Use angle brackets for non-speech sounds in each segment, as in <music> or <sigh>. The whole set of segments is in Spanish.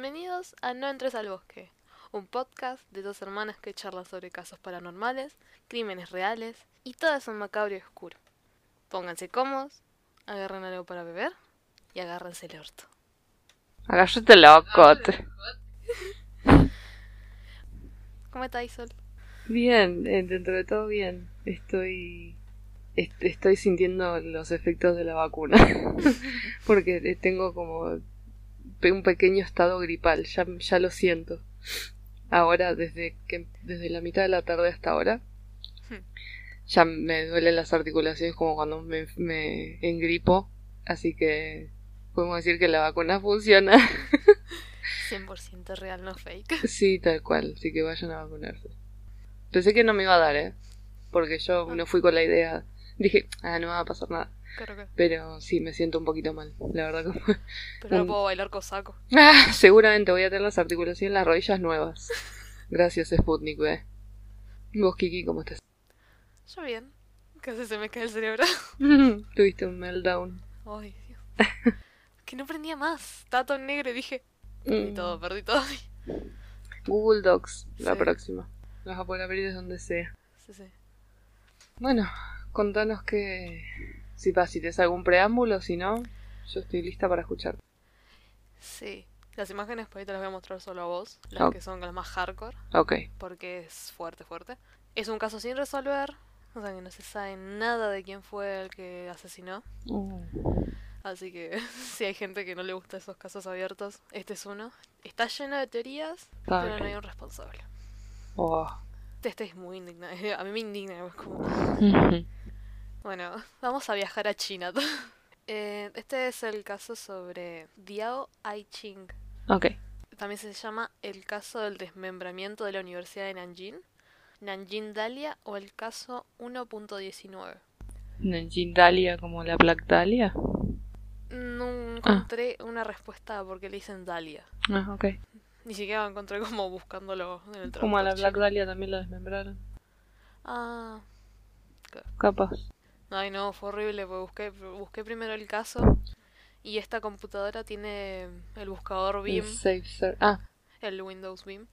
Bienvenidos a No entres al bosque, un podcast de dos hermanas que charlan sobre casos paranormales, crímenes reales y todo eso macabro y oscuro. Pónganse cómodos, agarren algo para beber y agárrense el orto. Agárrate locote. <laughs> ¿Cómo está Isol? Bien, eh, dentro de todo bien. Estoy est- estoy sintiendo los efectos de la vacuna. <laughs> Porque eh, tengo como un pequeño estado gripal, ya, ya lo siento. Ahora, desde que desde la mitad de la tarde hasta ahora, Hmm. ya me duelen las articulaciones como cuando me, me engripo. Así que podemos decir que la vacuna funciona. 100% real, no fake. <laughs> Sí, tal cual, así que vayan a vacunarse. Pensé que no me iba a dar, ¿eh? Porque yo no fui con la idea. Dije, ah, no me va a pasar nada. Pero sí, me siento un poquito mal, la verdad. que- <laughs> Pero no puedo bailar cosaco. Ah, seguramente voy a tener las articulaciones, las rodillas nuevas. Gracias, Sputnik, ¿ve? Vos, Kiki, ¿cómo estás? Yo bien. Casi se me cae el cerebro. <laughs> Tuviste un meltdown. Ay, Dios. que no prendía más. Estaba todo en negro y dije, perdí Mm. todo, perdí todo. Google Docs, la próxima. La vas a poder abrir desde donde sea. Sí, sí. Bueno, contanos que... Si, pa, si te es algún preámbulo, si no, yo estoy lista para escuchar. Sí. Las imágenes por ahí te las voy a mostrar solo a vos. Las que son las más hardcore. Ok. Porque es fuerte, fuerte. Es un caso sin resolver. O sea que no se sabe nada de quién fue el que asesinó. Mm. Así que <laughs> si hay gente que no le gusta esos casos abiertos, este es uno. Está lleno de teorías, Ah, pero no hay un responsable. Oh. Este es muy indignante. <laughs> A mí me indigna. Es como... <laughs> Bueno, <laughs> vamos a viajar a China. <laughs> Eh, este es el caso sobre Diao Aiching. ok. También se llama el caso del desmembramiento de la Universidad de Nanjing, Nanjing Dahlia o el caso 1.19. Nanjing Dahlia como la Black Dahlia. No encontré una respuesta a por qué le dicen Dahlia. Ah, ok. Ni siquiera lo encontré como buscándolo en el Como a la Black. Dahlia también la desmembraron. Ah, Capaz. Ay no, fue horrible, porque busqué, busqué primero el caso y esta computadora tiene el buscador El BIM, ser- Ah, el Windows BIM.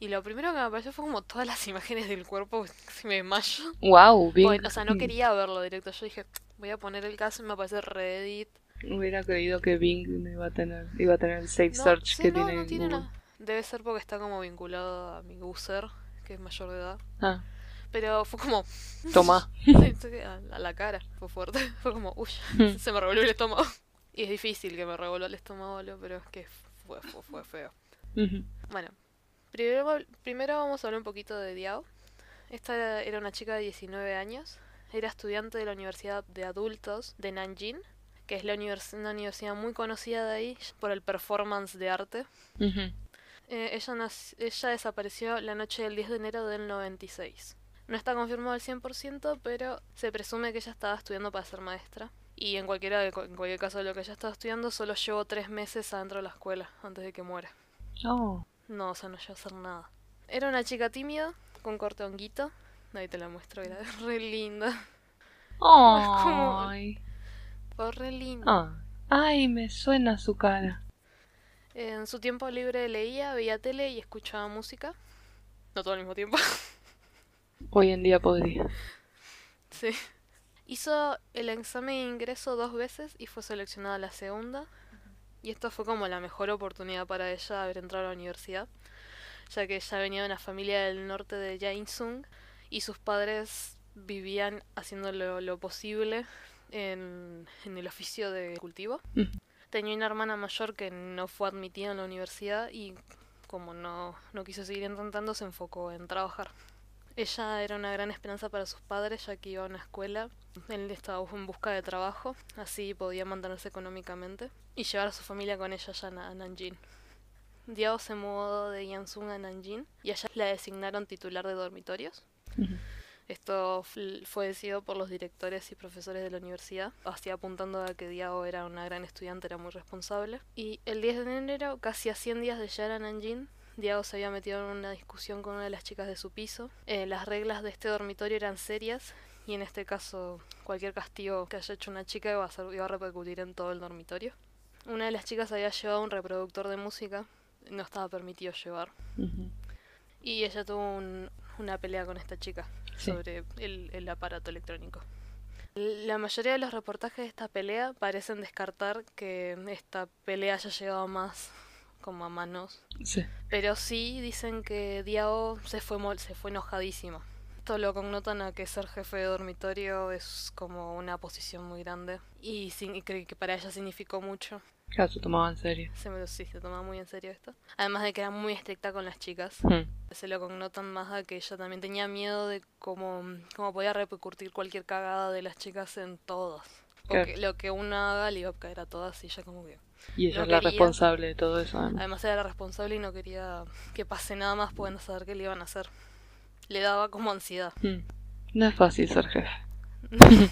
Y lo primero que me apareció fue como todas las <laughs> imágenes del cuerpo, casi me desmayo. wow, bien. Bueno, o sea, no quería verlo directo. Yo dije, voy a poner el caso y me aparece Reddit. Hubiera creído que Bing no iba a tener, iba a tener el safe No, search sí, que no, tiene no tiene Google. nada. Debe ser porque está como vinculado a mi user, que es mayor de edad. Ah, Pero fue como, toma. <laughs> a la cara, fue fuerte. <laughs> Fue como, uy, Hmm. se me revolvió el estómago. <laughs> Y es difícil que me revuelva el estómago, pero es que fue, fue, fue feo. Bueno, primero, primero vamos a hablar un poquito de Diao. Esta era una chica de 19 años. Era estudiante de la Universidad de Adultos de Nanjing, que es la univers- una universidad muy conocida de ahí por el performance de arte. Eh, ella, ella desapareció la noche del 10 de enero del 96. No está confirmado al 100%, pero se presume que ella estaba estudiando para ser maestra. Y en, cualquiera de- en cualquier caso de lo que ella estaba estudiando, solo llevó tres meses adentro de la escuela antes de que muera. Oh. No, o sea, no llegó a hacer nada. Era una chica tímida, con corte honguito. Ahí te la muestro, era <laughs> re linda. como- Ay. Fue re linda. Ah. Ay, me suena su cara. En su tiempo libre leía, veía tele y escuchaba música. No todo al mismo tiempo. <laughs> Hoy en día podría. sí. Hizo el examen de ingreso dos veces y fue seleccionada la segunda. Y esto fue como la mejor oportunidad para ella de haber entrado a la universidad, ya que ella venía de una familia del norte de Jaesung y sus padres vivían haciendo lo, lo posible en, en el oficio de cultivo. Ujú. Tenía una hermana mayor que no fue admitida en la universidad y como no, no quiso seguir intentando se enfocó en trabajar. Ella era una gran esperanza para sus padres ya que iba a una escuela. Él estaba en busca de trabajo, así podía mantenerse económicamente y llevar a su familia con ella allá a Na- a Nanjing. Diao se mudó de Yansung a Nanjing y allá la designaron titular de dormitorios. Esto fue decidido por los directores y profesores de la universidad, así apuntando a que Diao era una gran estudiante, era muy responsable. Y el 10 de enero, casi a 100 días de llegar a Nanjing, Diao se había metido en una discusión con una de las chicas de su piso. Eh, las reglas de este dormitorio eran serias y en este caso cualquier castigo que haya hecho una chica iba a, ser- iba a repercutir en todo el dormitorio. Una de las chicas había llevado un reproductor de música, no estaba permitido llevar. Y ella tuvo un- una pelea con esta chica Sí. sobre el, el aparato electrónico. La mayoría de los reportajes de esta pelea parecen descartar que esta pelea haya llegado más como a manos. Sí. Pero sí dicen que Diao se fue, mol- se fue enojadísimo. Esto lo connotan a que ser jefe de dormitorio es como una posición muy grande. Y, sin- y creo que para ella significó mucho. Claro, se tomaba en serio. Se me, sí, se tomaba muy en serio esto. Además de que era muy estricta con las chicas. Mm. Se lo connotan más a que ella también tenía miedo de cómo, cómo podía repercutir cualquier cagada de las chicas en todas. Claro. Porque lo que una haga le iba a caer a todas y ella como que... Y ella No es la quería. responsable de todo eso. además. Además era la responsable y no quería que pase nada más pudiendo saber qué le iban a hacer. Le daba como ansiedad. Mm. No es fácil ser jefe. <laughs>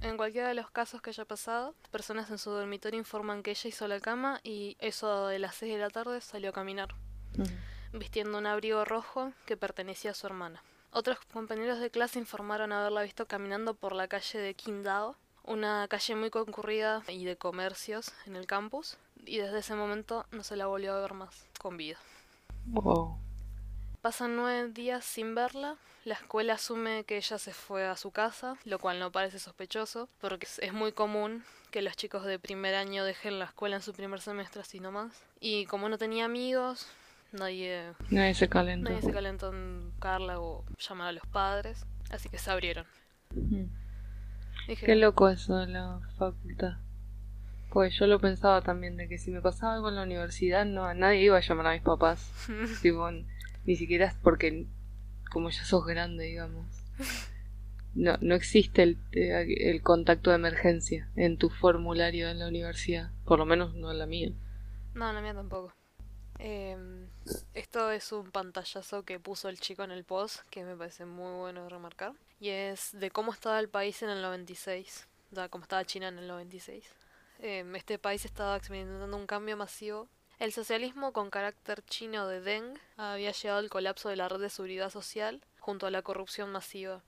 En cualquiera de los casos que haya pasado, personas en su dormitorio informan que ella hizo la cama y eso de las 6 de la tarde salió a caminar, Mm. vistiendo un abrigo rojo que pertenecía a su hermana. Otros compañeros de clase informaron haberla visto caminando por la calle de Qingdao, una calle muy concurrida y de comercios en el campus, y desde ese momento no se la volvió a ver más con vida. Wow. Pasan nueve días sin verla. La escuela asume que ella se fue a su casa, lo cual no parece sospechoso, porque es- muy común que los chicos de primer año dejen la escuela en su primer semestre así nomás. Y como no tenía amigos, nadie, Nadie se calentó. nadie se calentó en Carla o llamar a los padres, así que se abrieron. Mm. Dije, Qué loco eso de la facultad. Pues yo lo pensaba también, de que si me pasaba algo en la universidad, no, a nadie iba a llamar a mis papás. <laughs> tipo, ni siquiera es porque, como ya sos grande, digamos. No, no existe el, eh, el contacto de emergencia en tu formulario en la universidad. Por lo menos no en la mía. No, la mía tampoco. Em, esto es un pantallazo que puso el chico en el post, que me parece muy bueno de remarcar. Y es de cómo estaba el país en el 96. O sea, cómo estaba China en el 96. Em, este país estaba experimentando un cambio masivo. El socialismo con carácter chino de Deng había llegado al colapso de la red de seguridad social junto a la corrupción masiva.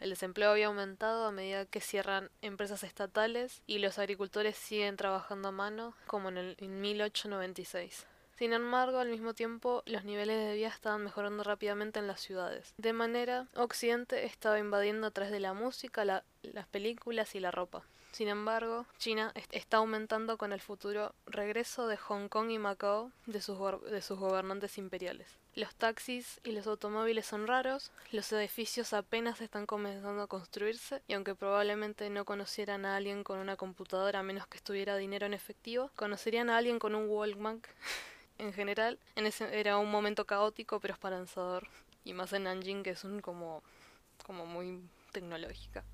El desempleo había aumentado a medida que cierran empresas estatales y los agricultores siguen trabajando a mano como en, el, en 1896. Sin embargo, al mismo tiempo, los niveles de vida estaban mejorando rápidamente en las ciudades. De manera, Occidente estaba invadiendo a través de la música, la- las películas y la ropa. Sin embargo, China est- está aumentando con el futuro regreso de Hong Kong y Macao de sus, de sus gobernantes imperiales. Los taxis y los automóviles son raros, los edificios apenas están comenzando a construirse y aunque probablemente no conocieran a alguien con una computadora a menos que estuviera dinero en efectivo, conocerían a alguien con un Walkman. <laughs> en general, en ese era un momento caótico pero esperanzador y más en Nanjing que es un como como muy tecnológica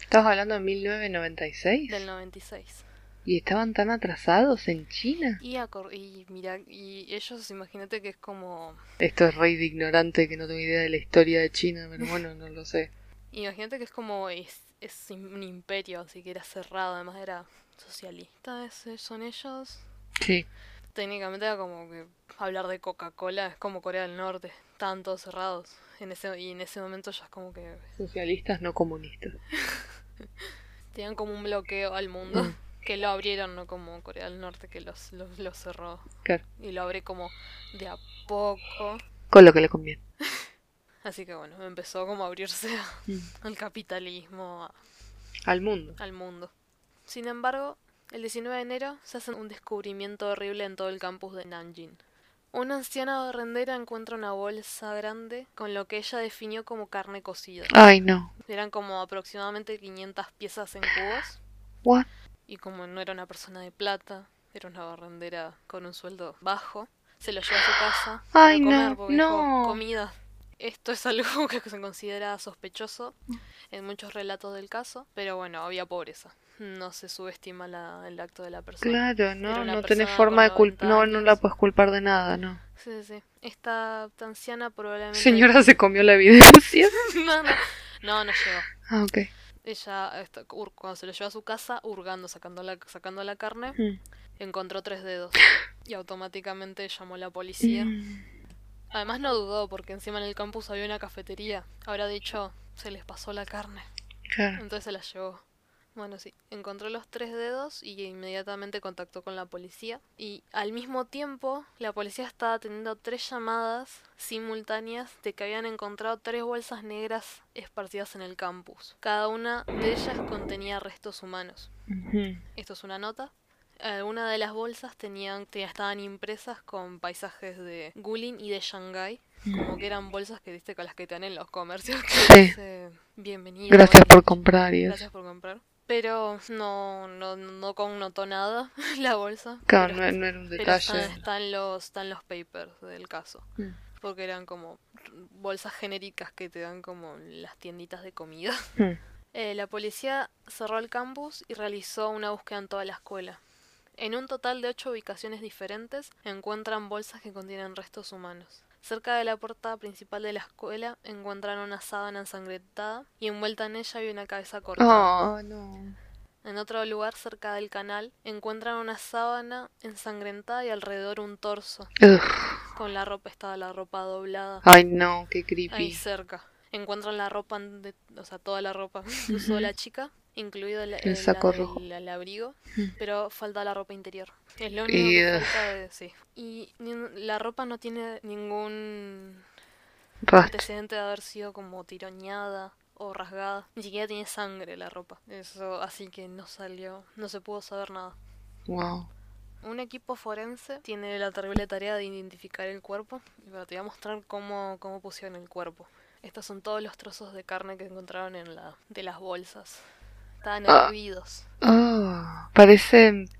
¿Estabas hablando de 1996? del 96. ¿Y estaban tan atrasados en China? Y, acor- y mira, y ellos, imagínate que es como. Esto es rey de ignorante que no tengo idea de la historia de China, pero bueno, no lo sé. <laughs> Imagínate que es como. Es, es un imperio, así que era cerrado, además era socialista, ese- son ellos. Sí. Técnicamente era como que hablar de Coca-Cola es como Corea del Norte, estaban todos cerrados. En ese, y en ese momento ya es como que Socialistas no comunistas. <laughs> tenían como un bloqueo al mundo. Mm. Que lo abrieron, no como Corea del Norte que los, los, los cerró. Claro. Y lo abre como de a poco. Con lo que le conviene. <laughs> Así que bueno, empezó como a abrirse a- Mm. al capitalismo, a- Al mundo. al mundo. Sin embargo, el 19 de enero se hace un descubrimiento horrible en todo el campus de Nanjing. Una anciana barrendera encuentra una bolsa grande con lo que ella definió como carne cocida. Ay, no. Eran como aproximadamente 500 piezas en cubos What? y como no era una persona de plata, era una barrendera con un sueldo bajo, se lo llevó a su casa para Ay, no, comer porque dijo, no. comida. Esto es algo <laughs> que se considera sospechoso en muchos relatos del caso, pero bueno, había pobreza. No se subestima la- el acto de la persona. Claro, no, no tenés forma de culpar. 90 No, no la puedes culpar de nada, no. Sí, sí, sí. Esta anciana probablemente... Señora <laughs> se comió la evidencia. <laughs> no, no, no, no llegó. Ah, ok. Ella, esta- cuando se lo llevó a su casa, hurgando, sacando la, sacando la carne, Mm. encontró tres dedos. <laughs> Y automáticamente llamó a la policía. Mm. Además no dudó, porque encima en el campus había una cafetería. Habrá dicho, se les pasó la carne. Claro. Entonces se la llevó. Bueno, sí, encontró los tres dedos y inmediatamente contactó con la policía. Y al mismo tiempo, la policía estaba teniendo tres llamadas simultáneas de que habían encontrado tres bolsas negras esparcidas en el campus. Cada una de ellas contenía restos humanos. Esto es una nota. Algunas de las bolsas tenían, te- estaban impresas con paisajes de Guilin y de Shanghái. Como que eran bolsas que viste con las que te dan en los comercios. Que Sí. dice, Bienvenido. Gracias por comprar y. Gracias por comprar. Pero no, no, no connotó nada <laughs> la bolsa. Claro, pero, no, no era un pero detalle. están, están los, están los papers del caso. Mm. Porque eran como bolsas genéricas que te dan como las tienditas de comida. Mm. <laughs> Eh, la policía cerró el campus y realizó una búsqueda en toda la escuela. En un total de ocho ubicaciones diferentes encuentran bolsas que contienen restos humanos. Cerca de la puerta principal de la escuela encuentran una sábana ensangrentada y envuelta en ella hay una cabeza cortada. Oh, no. En otro lugar cerca del canal encuentran una sábana ensangrentada y alrededor un torso. Ugh. Con la ropa estaba la ropa doblada. Ay, no, qué Ahí creepy. cerca. Encuentran la ropa, de- o sea, toda la ropa que usó la chica, incluido el, el- saco la- rojo. el- abrigo, Mm. pero falta la ropa interior. Es lo único Y, que falta de, sí. Y la ropa no tiene ningún Rastro. antecedente de haber sido como tironeada o rasgada. Ni siquiera tiene sangre la ropa. Eso, así que no salió, no se pudo saber nada. Wow. Un equipo forense tiene la terrible tarea de identificar el cuerpo. Y bueno, te voy a mostrar cómo, cómo pusieron el cuerpo. Estos son todos los trozos de carne que encontraron en la de las bolsas. Estaban Ah. hervidos. Oh, parecen,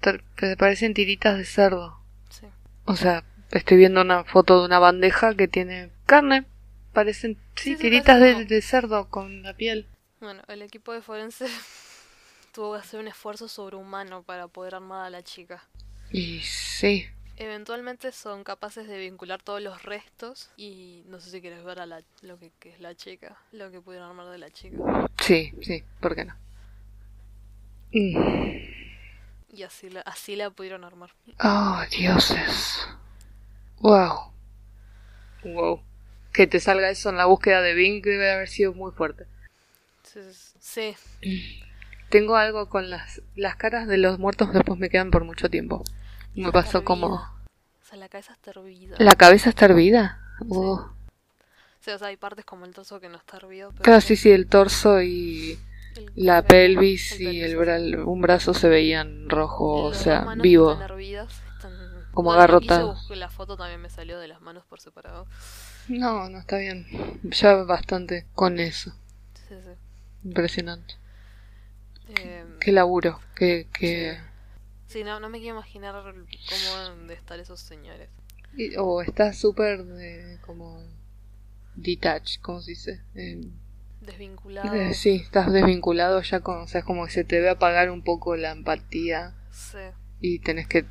parecen tiritas de cerdo. Sí. O sea, estoy viendo una foto de una bandeja que tiene carne. Parecen, sí, Sí, sí, tiritas parece de, cerdo con la piel. Bueno, el equipo de forense <laughs> tuvo que hacer un esfuerzo sobrehumano para poder armar a la chica. Y sí. Eventualmente son capaces de vincular todos los restos y no sé si quieres ver a la, lo que, que es la chica, lo que pudieron armar de la chica. Sí, sí, ¿por qué no? Mm. Y así la, así la pudieron armar. Oh, dioses. Wow. Wow. Que te salga eso en la búsqueda de Bing debe haber sido muy fuerte. Sí, Tengo algo con las, las caras de los muertos después me quedan por mucho tiempo. Me pasó como... O sea, la cabeza está hervida. ¿La cabeza está hervida? Oh. Sí, o sea, hay partes como el torso que no está hervido. Pero Claro, sí, sí, el torso y la el- pelvis el y el bra- un brazo se veían rojo, o sea, vivo. Están hervidas, están... Como buscar la foto también me salió de las manos por separado. No, no está bien. Ya bastante con eso. Sí, sí. Impresionante. Em, Qué laburo, qué, qué... sí, no, no me quiero imaginar cómo deben de estar esos señores. O está súper de- como detached, ¿cómo se dice? Em, Desvinculados. eh, sí, estás desvinculado ya con, o sea, es como que se te ve apagar un poco la empatía Sí. y tenés que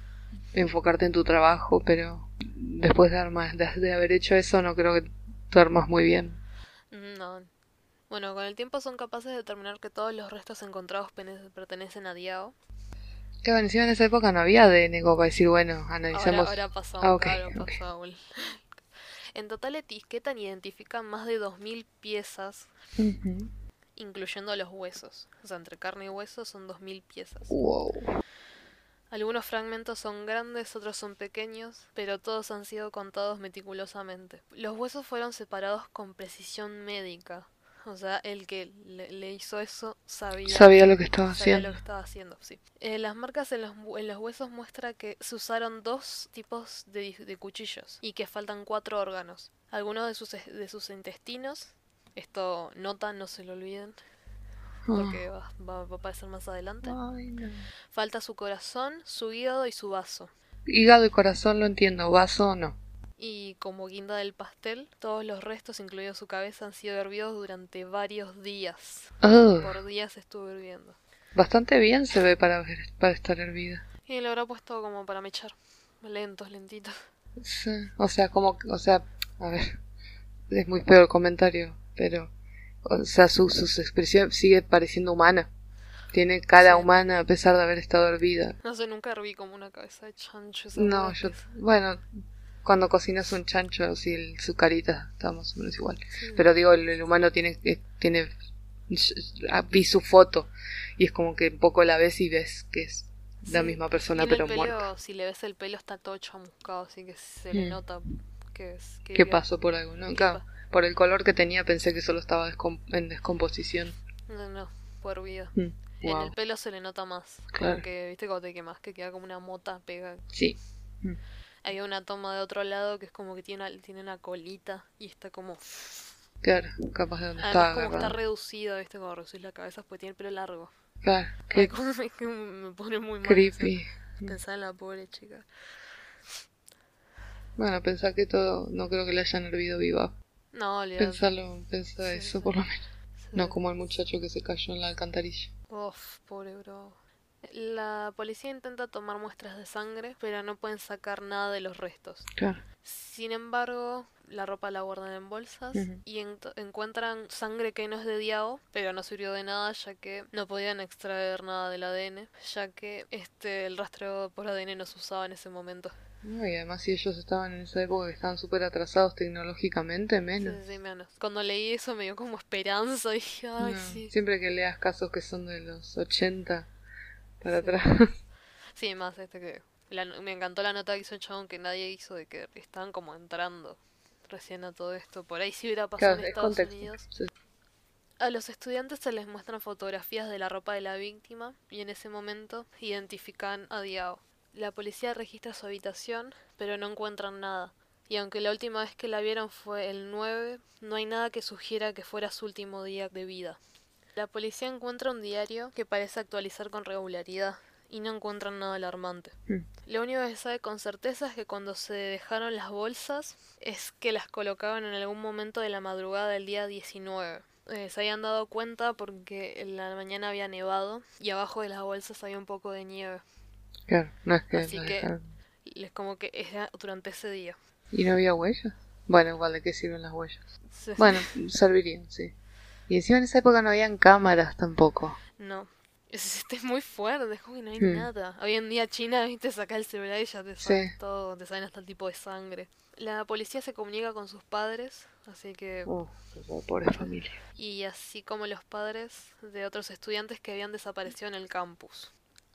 enfocarte en tu trabajo, pero después de, armar- de, de haber hecho eso no creo que duermas muy bien. No. Bueno, con el tiempo son capaces de determinar que todos los restos encontrados pertenecen a Diao. Que bueno, encima en esa época no había como para decir, bueno, Ahora, analizamos. ahora pasó, Ah, ok, claro, ok. pasó En total etiquetan y identifican más de 2.000 piezas, incluyendo los huesos. O sea, entre carne y hueso son 2.000 piezas. Wow. Algunos fragmentos son grandes, otros son pequeños, pero todos han sido contados meticulosamente. Los huesos fueron separados con precisión médica. O sea, el que le, le hizo eso sabía, Sabía lo que estaba sabía haciendo. lo que estaba haciendo. Sí. Eh, las marcas en los, en los huesos muestra que se usaron dos tipos de, de cuchillos y que faltan cuatro órganos. Algunos de sus, de sus intestinos, esto nota, no se lo olviden, porque va, va- va a aparecer más adelante. Ay, no. Falta su corazón, su hígado y su vaso. Hígado y corazón lo entiendo, vaso no. Y como guinda del pastel, todos los restos, incluido su cabeza, han sido hervidos durante varios días. Ugh. Por días estuvo hirviendo. Bastante bien se ve para, ver, para estar hervida. Y lo habrá puesto como para mechar. Lentos, lentitos. Sí. O sea, como, o sea, a ver, es muy feo el comentario, pero, o sea, su, su expresión sigue pareciendo humana. Tiene cara Sí. humana a pesar de haber estado hervida. No sé, nunca herví como una cabeza de chancho. esa No, yo, bueno, cuando cocinas un chancho, sí, el- su carita está más o menos igual. sí. Pero digo, el, el humano tiene, tiene ah, vi su foto y es como que un poco la ves y ves que es la Sí. misma persona pero pelo, muerta. Si le ves el pelo está todo chamuscado, así que se le Mm. nota que es... Que ¿Qué vive- pasó por algo? ¿no? ¿Qué Claro, pa- por el color que tenía pensé que solo estaba descom- en descomposición. No, no, por vida. Mm, En Wow. el pelo se le nota más. Claro. Como que, viste, cuando te quemas, que queda como una mota pega. Sí. Mm. Hay una toma de otro lado que es como que tiene una, tiene una colita y está como... Claro, capaz de donde Además como está reducido, viste, cuando reducís la cabeza, pues tiene el pelo largo. Claro, <laughs> qué me, pone muy mal. creepy. pensar- Pensar en la pobre chica. Bueno, pensar que todo, no creo que le hayan hervido viva. No, olvidate. Pensarlo, pensar Sí, eso sí. por lo menos. No como el muchacho que se cayó en la alcantarilla. Uf, pobre bro. La policía intenta tomar muestras de sangre, pero no pueden sacar nada de los restos. Claro. Sin embargo, la ropa la guardan en bolsas y en- encuentran sangre que no es de Diao, pero no sirvió de nada ya que no podían extraer nada del ADN, ya que este el rastreo por ADN no se usaba en ese momento. No, y además si ellos estaban en esa época que estaban súper atrasados tecnológicamente, Sí, menos. sí, menos. Cuando leí eso me dio como esperanza <laughs> dije, ay, No, sí. Siempre que leas casos que son de los 80 para Sí. atrás. <laughs> Sí, más este que... la me encantó la nota que hizo el chabón que nadie hizo de que estaban como entrando recién a todo esto. Por ahí si hubiera pasado claro, en es Estados contexto. Unidos. Sí. A los estudiantes se les muestran fotografías de la ropa de la víctima y en ese momento identifican a Diao. La policía registra su habitación, pero no encuentran nada. Y aunque la última vez que la vieron fue el 9, no hay nada que sugiera que fuera su último día de vida. La policía encuentra un diario que parece actualizar con regularidad y no encuentran nada alarmante. Mm. Lo único que se sabe con certeza es que cuando se dejaron las bolsas es que las colocaban en algún momento de la madrugada del día 19. Eh, se habían dado cuenta porque en la mañana había nevado y abajo de las bolsas había un poco de nieve. Claro, no es que Así que- es como que era durante ese día. ¿Y no había huellas? Bueno, igual, ¿de qué sirven las huellas? Bueno, <laughs> servirían, sí. Y encima en esa época no habían cámaras tampoco. No. Es, este es muy fuerte, es como que no hay Hmm. nada. Hoy en día China, viste, saca el celular y ya te Sí. saben todo, te saben hasta el tipo de sangre. La policía se comunica con sus padres, así que... Uh, pobre familia. y así como los padres de otros estudiantes que habían desaparecido en el campus.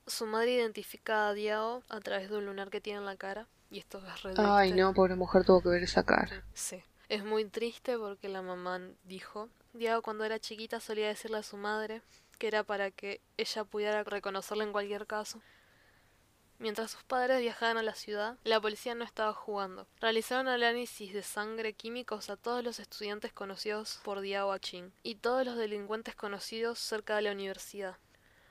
Su madre identifica a Diao a través de un lunar que tiene en la cara, y esto es re Ay, no, pobre mujer tuvo que ver esa cara. Sí. Es muy triste porque la mamá dijo, Diao cuando era chiquita solía decirle a su madre que era para que ella pudiera reconocerla en cualquier caso. Mientras sus padres viajaban a la ciudad, la policía no estaba jugando. Realizaron análisis de sangre químicos a todos los estudiantes conocidos por Diao Aching y todos los delincuentes conocidos cerca de la universidad.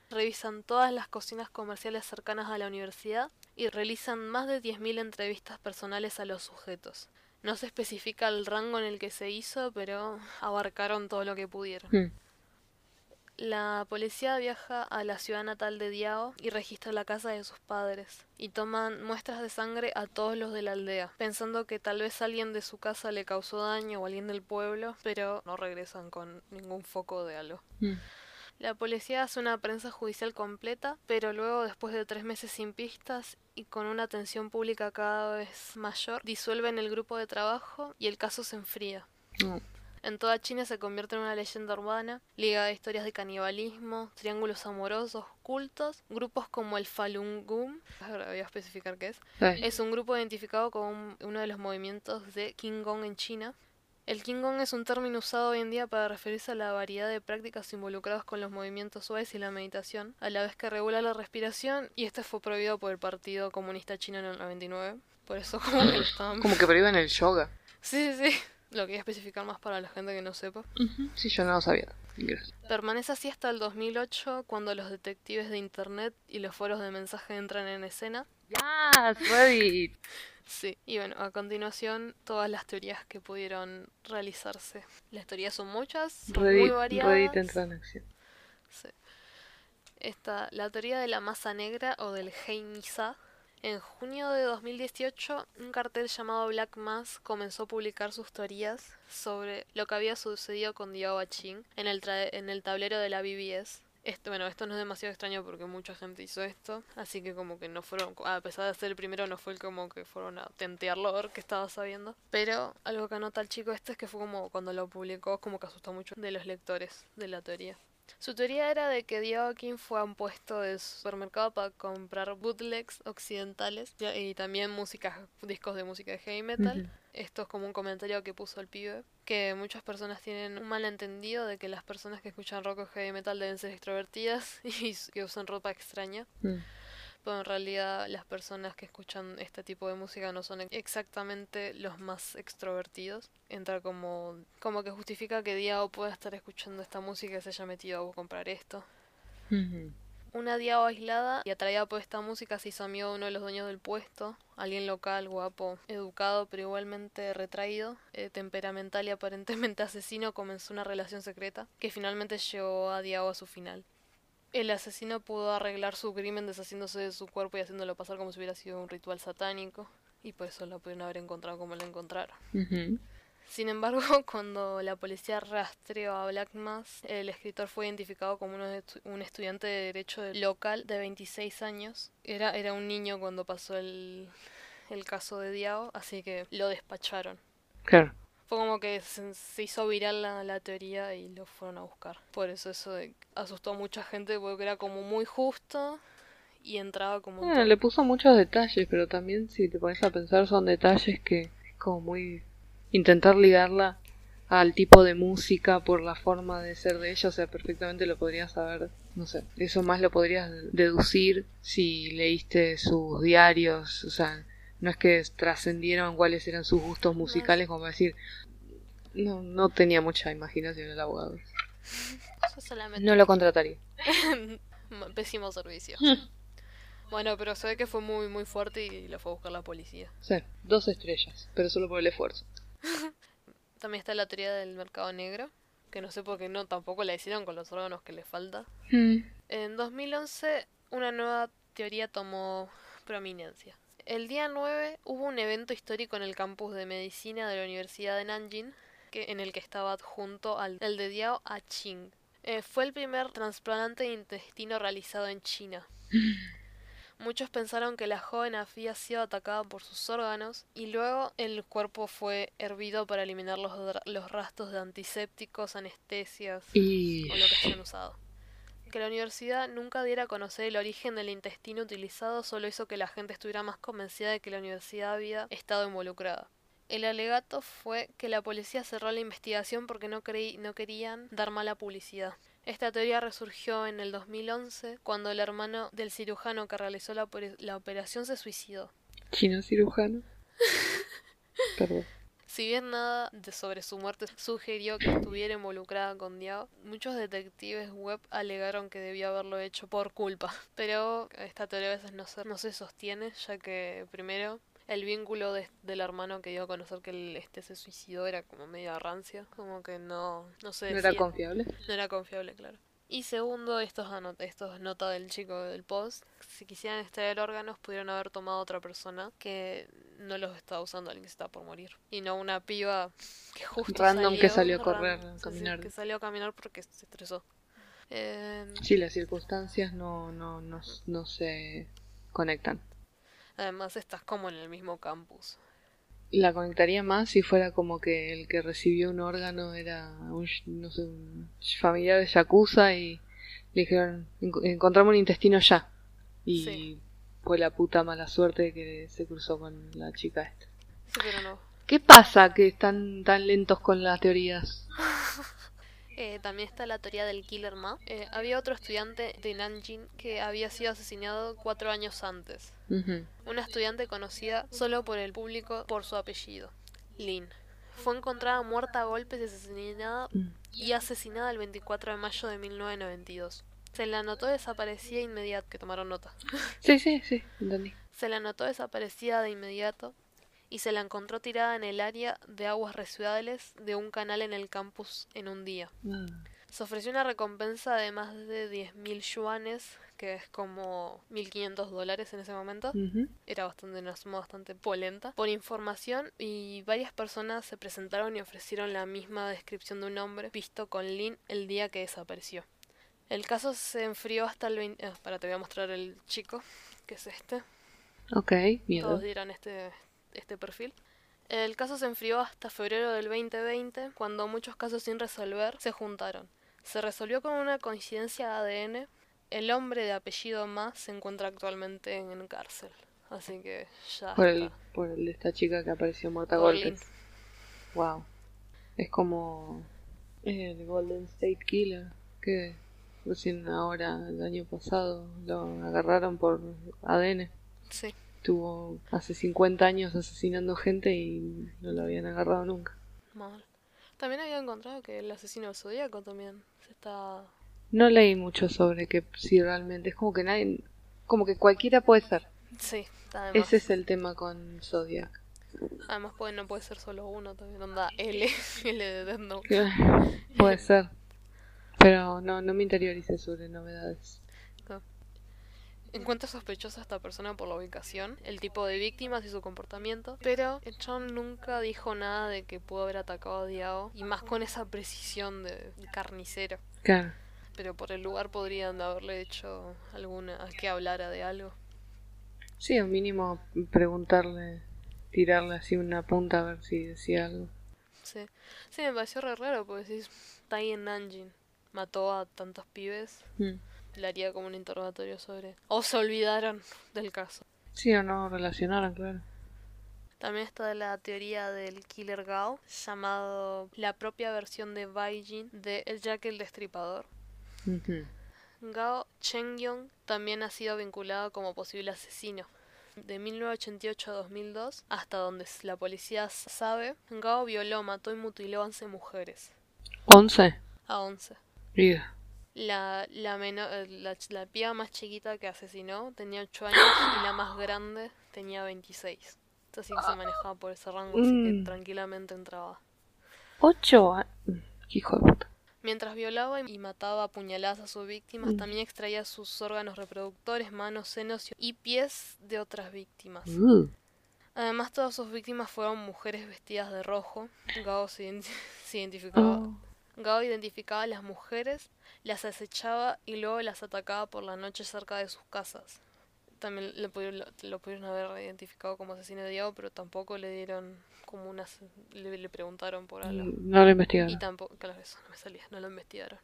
Revisan todas las cocinas comerciales cercanas a la universidad y realizan más de 10.000 entrevistas personales a los sujetos. No se especifica el rango en el que se hizo, pero abarcaron todo lo que pudieron. Hmm. La policía viaja a la ciudad natal de Diao y registra la casa de sus padres y toman muestras de sangre a todos los de la aldea, pensando que tal vez alguien de su casa le causó daño o alguien del pueblo, pero no regresan con ningún foco de algo. Mm. La policía hace una prensa judicial completa, pero luego, después de tres meses sin pistas y con una atención pública cada vez mayor, disuelven el grupo de trabajo y el caso se enfría. No. En toda China se convierte en una leyenda urbana, ligada a historias de canibalismo, triángulos amorosos, cultos, grupos como el Falun Gong, ahora voy a especificar qué es, es un grupo identificado como un- uno de los movimientos de Qigong en China. El Qigong es un término usado hoy en día para referirse a la variedad de prácticas involucradas con los movimientos suaves y la meditación, a la vez que regula la respiración, y este fue prohibido por el Partido Comunista Chino en el 99. Por eso como que <laughs> estaban... Como que prohíben el yoga. Sí, sí, sí. Lo quería especificar más para la gente que no sepa. Sí, yo no lo sabía. Gracias. Permanece así hasta el 2008, cuando los detectives de internet y los foros de mensaje entran en escena. Yes, Reddit. <laughs> Sí, y bueno, a continuación todas las teorías que pudieron realizarse. Las teorías son muchas, son muy variadas. Reddit entra en acción. Sí. Está la teoría de la masa negra o del Heimisa. En junio de 2018, un cartel llamado Black Mass comenzó a publicar sus teorías sobre lo que había sucedido con Diao Ching en el, en el tablero de la BBS. Esto, bueno, esto no es demasiado extraño porque mucha gente hizo esto, así que como que no fueron, a pesar de ser el primero, no fue el como que fueron a tentearlo a ver qué estaba sabiendo. Pero algo que anota el chico este es que fue como cuando lo publicó, como que asustó mucho de los lectores de la teoría. Su teoría era de que Diokin fue a un puesto de supermercado para comprar bootlegs occidentales y también música, discos de música de heavy metal. Esto es como un comentario que puso el pibe, que muchas personas tienen un malentendido de que las personas que escuchan rock o heavy metal deben ser extrovertidas <laughs> y que usan ropa extraña. Mm pero en realidad las personas que escuchan este tipo de música no son exactamente los más extrovertidos. Entra como, como que justifica que Diao pueda estar escuchando esta música y se haya metido a comprar esto. Una Diao aislada y atraída por esta música se hizo amigo de uno de los dueños del puesto, alguien local, guapo, educado pero igualmente retraído, eh, temperamental y <laughs> aparentemente asesino, comenzó una relación secreta que finalmente llevó a Diao a su final. El asesino pudo arreglar su crimen deshaciéndose de su cuerpo y haciéndolo pasar como si hubiera sido un ritual satánico. Y por eso la pudieron haber encontrado como la encontraron. Sin embargo, <laughs> cuando la policía rastreó a Black Mass, el escritor fue identificado como un estudiante de derecho local de 26 años. Era, era un niño cuando pasó el, el caso de Diao, así que lo despacharon. Claro fue como que se, hizo viral la, teoría y lo fueron a buscar. Por eso eso asustó a mucha gente porque era como muy justo y entraba como... Bueno, le puso muchos detalles, pero también si te pones a pensar son detalles que es como muy... intentar ligarla al tipo de música por la forma de ser de ella, o sea, perfectamente lo podrías saber, no sé, eso más lo podrías deducir si leíste sus diarios, o sea, no es que trascendieron cuáles eran sus gustos musicales, como decir, no, no tenía mucha imaginación el abogado. No lo contrataría. <laughs> Pésimo servicio. <laughs> bueno, pero se ve que fue muy, muy fuerte y lo fue a buscar la policía. Sí, dos estrellas, pero solo por el esfuerzo. <laughs> También está la teoría del mercado negro, que no sé por qué no tampoco la hicieron con los órganos que les falta. Hmm. En 2011, una nueva teoría tomó prominencia. El día 9 hubo un evento histórico en el campus de medicina de la Universidad de Nanjing, que, en el que estaba adjunto al, el de Diao Aching. Eh, fue el primer trasplante de intestino realizado en China. <laughs> Muchos pensaron que la joven había sido atacada por sus órganos y luego el cuerpo fue hervido para eliminar los, los rastros de antisépticos, anestesias o lo que hayan usado. Que la universidad nunca diera a conocer el origen del intestino utilizado solo hizo que la gente estuviera más convencida de que la universidad había estado involucrada. El alegato fue que la policía cerró la investigación porque no, no querían dar mala publicidad. Esta teoría resurgió en el 2011 cuando el hermano del cirujano que realizó la, la operación se suicidó. ¿Chino cirujano? <laughs> Perdón. Si bien nada de sobre su muerte sugirió que estuviera involucrada con Diao, muchos detectives web alegaron que debió haberlo hecho por culpa. Pero esta teoría a veces no se, no se sostiene, ya que primero el vínculo del hermano que dio a conocer que el, este se suicidó era como medio rancia, como que no, no sé. ¿No era confiable? No era confiable, claro. Y segundo, estos, estos nota del chico del post, si quisieran extraer órganos pudieron haber tomado otra persona que no los estaba usando alguien que está por morir. Y no una piba que justo Random que salió a correr, a caminar. que salió a caminar porque se estresó. Eh... Sí, las circunstancias no, no, no, no se conectan. Además estás como en el mismo campus la conectaría más si fuera como que el que recibió un órgano era un, no sé, un familiar de Yakuza y le dijeron, encontramos un intestino ya. Y fue la puta mala suerte que se cruzó con la chica esta. Sí, pero no. ¿Qué pasa que están tan lentos con las teorías? <laughs> Eh, también está la teoría del Killer Ma. Eh, había otro estudiante de Nanjing que había sido asesinado cuatro años antes. Una estudiante conocida solo por el público por su apellido, Lin. Fue encontrada muerta a golpes y asesinada, mm. y asesinada el 24 de mayo de 1992. Se la notó desaparecida inmediato, que tomaron nota. Sí, sí, sí, entendí. Se la notó desaparecida de inmediato y se la encontró tirada en el área de aguas residuales de un canal en el campus en un día. Mm. Se ofreció una recompensa de más de 10.000 yuanes, que es como 1.500 dólares en ese momento. Era bastante una suma bastante polenta. Por información y varias personas se presentaron y ofrecieron la misma descripción de un hombre visto con Lin el día que desapareció. El caso se enfrió hasta el 20... ah, para, te voy a mostrar el chico, que es este. Ok, miedo. Todos dirán este, este perfil. El caso se enfrió hasta febrero del 2020, cuando muchos casos sin resolver se juntaron. Se resolvió con una coincidencia de ADN. El hombre de apellido Ma se encuentra actualmente en cárcel. Así que ya Por el, por el de esta chica que apareció muerta golpes. Wow. Es como el Golden State Killer, que recién ahora, el año pasado, lo agarraron por ADN. Sí. Tuvo hace 50 años asesinando gente y no lo habían agarrado nunca. Mal. También había encontrado que el asesino del zodíaco también se está. No leí mucho sobre que si realmente es como que nadie, como que cualquiera puede ser. Sí, además. Ese es el tema con Zodiac. Además puede, no puede ser solo uno también. Onda L, <laughs> L de Death Note. Puede ser. Pero no, no me interioricé sobre novedades. Encuentra sospechosa a esta persona por la ubicación, el tipo de víctimas y su comportamiento, pero John nunca dijo nada de que pudo haber atacado a Diao, y más con esa precisión de carnicero. Claro. Pero por el lugar podrían haberle hecho alguna que hablara de algo. Sí, al mínimo preguntarle, tirarle así una punta a ver si decía algo. Sí, sí me pareció re raro porque si está ahí en Nanjing, mató a tantos pibes, Mm. Le haría como un interrogatorio sobre... O se olvidaron del caso. Sí o no relacionaron, claro. También está la teoría del Killer Gao, llamado la propia versión de Baijin de El Jack el Destripador. Gao Chengyong también ha sido vinculado como posible asesino. De 1988 a 2002, hasta donde la policía sabe, Gao violó, mató y mutiló a 11 mujeres. 11. A 11. Vida. La, la, menor, eh, la, la piba más chiquita que asesinó tenía 8 años y la más grande tenía 26. Así que se manejaba por ese rango, así que Mm. tranquilamente entraba. 8. a- Mm, Hijo de puta. Mientras violaba y mataba a puñaladas a sus víctimas, Mm. también extraía sus órganos reproductores, manos, senos y pies de otras víctimas. Uh. Además, todas sus víctimas fueron mujeres vestidas de rojo. Gao se, ident- <laughs> se identificaba. Oh. Gao identificaba a las mujeres, las acechaba y luego las atacaba por la noche cerca de sus casas. También le pudieron- lo, lo pudieron haber identificado como asesino de Diao, pero tampoco le dieron como unas... Le, le preguntaron por algo. No lo Y investigaron. tampoco, claro, eso no me salía, no lo investigaron.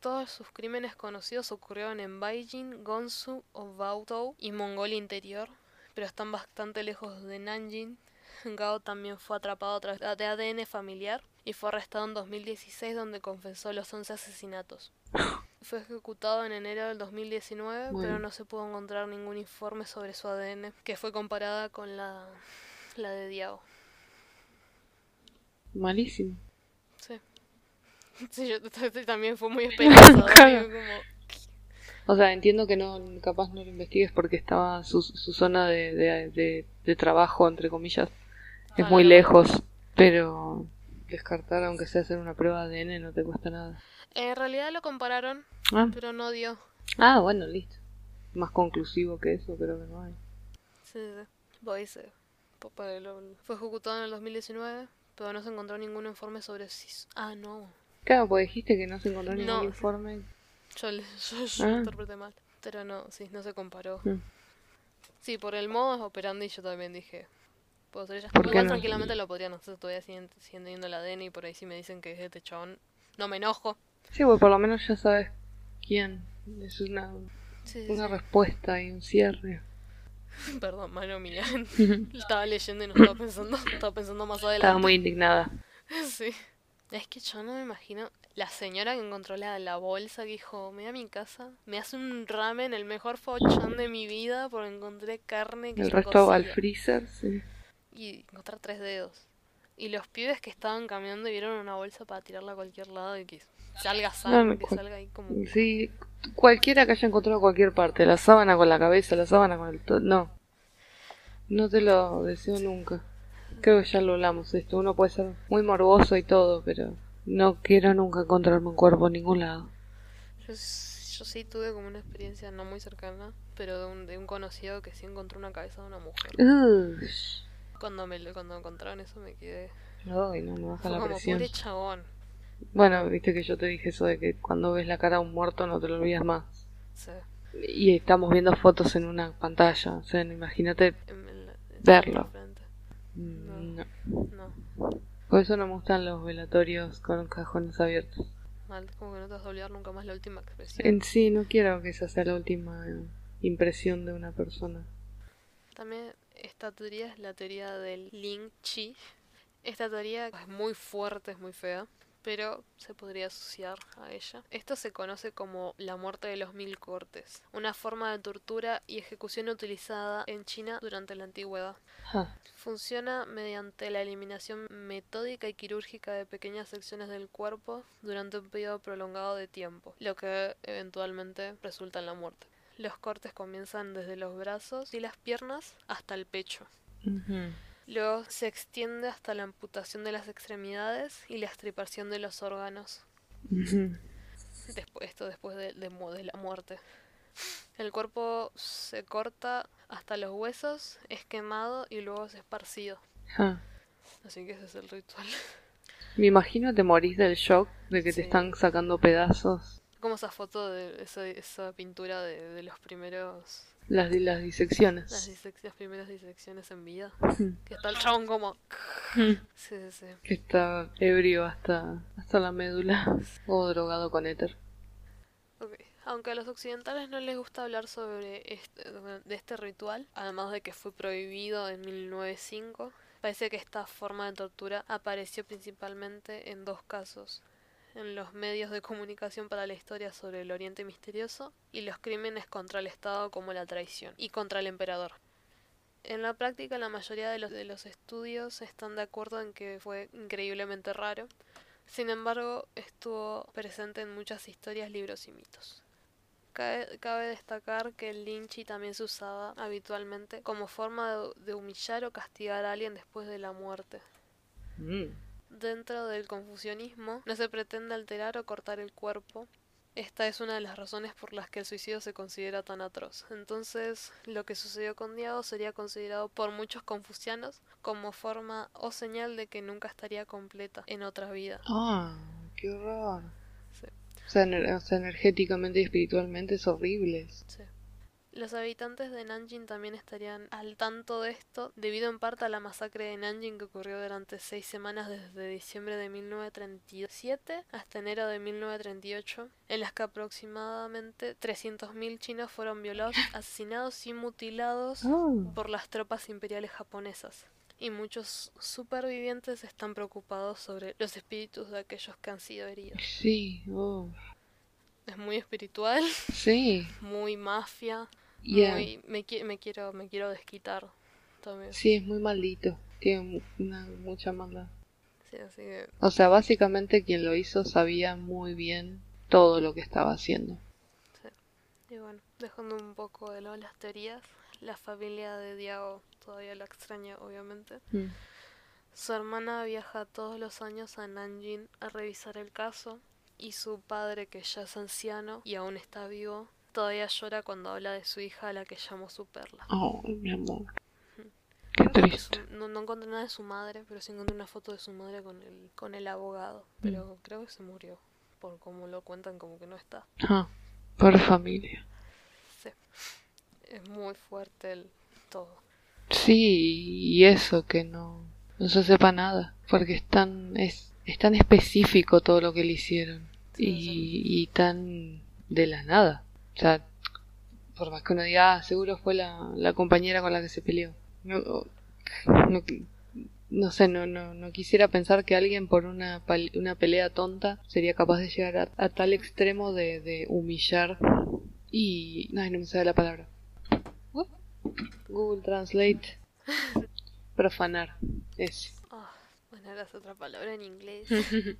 Todos sus crímenes conocidos ocurrieron en Beijing, Gansu, Baotou y Mongolia Interior, pero están bastante lejos de Nanjing. Gao también fue atrapado a través de ADN familiar y fue arrestado en 2016 donde confesó los 11 asesinatos. <laughs> Fue ejecutado en enero del 2019, Bueno. pero no se pudo encontrar ningún informe sobre su ADN, que fue comparada con la, la de Diao. Malísimo. Sí. <laughs> Sí, yo también fue muy. <laughs> Claro. como, O sea, entiendo que no, capaz no lo investigues porque estaba su, su zona de, de, de, de trabajo, entre comillas, es Ah, muy no. lejos, pero descartar, aunque sea hacer una prueba de ADN, no te cuesta nada. En realidad lo compararon, Ah, pero no dio. ah, bueno, listo. Más conclusivo que eso, creo que no hay. Sí, sí. Pues po- pa- lo- Fue ejecutado en el 2019, pero no se encontró ningún informe sobre si... Ah, no. Claro, pues dijiste que no se encontró ningún No. informe. Yo, le- <laughs> yo, yo Ah. lo interpreté mal. Pero no, sí, no se comparó. Mm. Sí, por el modo operandi yo también dije... Puedo ser ella. ¿Por Igual no? tranquilamente lo podrían hacer, todavía siguen, siguen teniendo el ADN y por ahí si me dicen que es este chabón, no me enojo. Sí, pues por lo menos ya sabes quién. Es una, Sí, sí, una sí. respuesta y un cierre. <laughs> Perdón, mano mía. <laughs> Estaba leyendo y no estaba pensando, estaba pensando más adelante. Estaba muy indignada. <laughs> Sí. Es que yo no me imagino. La señora que encontró la, la bolsa que dijo, me voy a mi casa, me hace un ramen, el mejor fochán de mi vida, porque encontré carne que El resto al cocía". freezer, sí. Y encontrar tres dedos. Y los pibes que estaban caminando vieron una bolsa para tirarla a cualquier lado y que salga sangre, que cual- salga ahí como... Sí, cualquiera que haya encontrado cualquier parte, la sábana con la cabeza, la sábana con el... No. No te lo deseo nunca. Creo que ya lo hablamos esto. Uno puede ser muy morboso y todo, pero no quiero nunca encontrarme un cuerpo en ningún lado. Yo, yo sí tuve como una experiencia no muy cercana, pero de un, de un conocido que sí encontró una cabeza de una mujer. Cuando me lo- cuando encontraron eso me quedé Ay, no me baja la como presión. pobre chabón. Bueno, viste que yo te dije eso de que cuando ves la cara de un muerto no te lo olvidas más. Sí. Y estamos viendo fotos en una pantalla. O sea, imagínate En- en la- en- Verlo. Mm, No. No, Por eso no me gustan los velatorios con cajones abiertos. mal, como que no te vas a olvidar nunca más la última expresión. En sí, no quiero que esa sea la última impresión de una persona. También esta teoría es la teoría del Lin Chi. Esta teoría es muy fuerte, es muy fea, pero se podría asociar a ella. Esto se conoce como la muerte de los mil cortes, una forma de tortura y ejecución utilizada en China durante la antigüedad. Funciona mediante la eliminación metódica y quirúrgica de pequeñas secciones del cuerpo durante un periodo prolongado de tiempo, lo que eventualmente resulta en la muerte. Los cortes comienzan desde los brazos y las piernas hasta el pecho. Luego se extiende hasta la amputación de las extremidades y la extirpación de los órganos. Después, esto después de, de mu- de la muerte. El cuerpo se corta hasta los huesos, es quemado y luego es esparcido. Así que ese es el ritual. Me imagino te morís del shock de que Sí. te están sacando pedazos. Como esa foto de esa, esa pintura de, de los primeros. Las, las disecciones. Las, disec- las primeras disecciones en vida. Que está el chabón como. Mm. Sí, sí, sí. Que está ebrio hasta, hasta la médula. O drogado con éter. Ok. Aunque a los occidentales no les gusta hablar sobre este, de este ritual, además de que fue prohibido en 1905, parece que esta forma de tortura apareció principalmente en dos casos. En los medios de comunicación para la historia sobre el Oriente Misterioso y los crímenes contra el Estado como la traición y contra el emperador. En la práctica la mayoría de los, de los estudios están de acuerdo en que fue increíblemente raro, sin embargo estuvo presente en muchas historias, libros y mitos. Cabe, destacar que el linchi también se usaba habitualmente como forma de, de humillar o castigar a alguien después de la muerte. Mm. Dentro del confucianismo no se pretende alterar o cortar el cuerpo. Esta es una de las razones por las que el suicidio se considera tan atroz. Entonces, lo que sucedió con Diao sería considerado por muchos confucianos como forma o señal de que nunca estaría completa en otra vida. Ah, qué horror. Sí. O sea, o sea, energéticamente y espiritualmente es horrible. Sí. Los habitantes de Nanjing también estarían al tanto de esto, debido en parte a la masacre de Nanjing que ocurrió durante seis semanas desde diciembre de 1937 hasta enero de 1938, en las que aproximadamente 300.000 chinos fueron violados, <laughs> asesinados y mutilados Ah, por las tropas imperiales japonesas. Y muchos supervivientes están preocupados sobre los espíritus de aquellos que han sido heridos. sí, oh, Es muy espiritual, sí, muy mafia. Muy- me, me quiero me quiero desquitar también. Sí, es muy maldito. Tiene una, mucha maldad. Sí, así que O sea, básicamente quien lo hizo sabía muy bien todo lo que estaba haciendo. y bueno, dejando un poco de lado las teorías, la familia de Diego todavía la extraña, obviamente. Mm. Su hermana viaja todos los años a Nanjing a revisar el caso y su padre, que ya es anciano y aún está vivo, todavía llora cuando habla de su hija a la que llamó su perla. Oh, mi amor. Qué triste. su- no, no encontré nada de su madre, pero sí encontré una foto de su madre con el, con el abogado. Pero creo que se murió. Por como lo cuentan, como que no está. Ah, por familia. Sí. Es muy fuerte el todo. Sí, y eso que no, no se sepa nada. Porque es tan, es, es tan específico todo lo que le hicieron. Sí, Y, y tan de la nada. O sea, por más que uno diga, ah, seguro fue la, la compañera con la que se peleó. No, no, no sé, no, no, no quisiera pensar que alguien por una, una pelea tonta sería capaz de llegar a, a tal extremo de, de humillar y... Ay, no me sale la palabra. What? Google Translate. Profanar. Ese. Ah, bueno, es otra palabra en inglés. <laughs>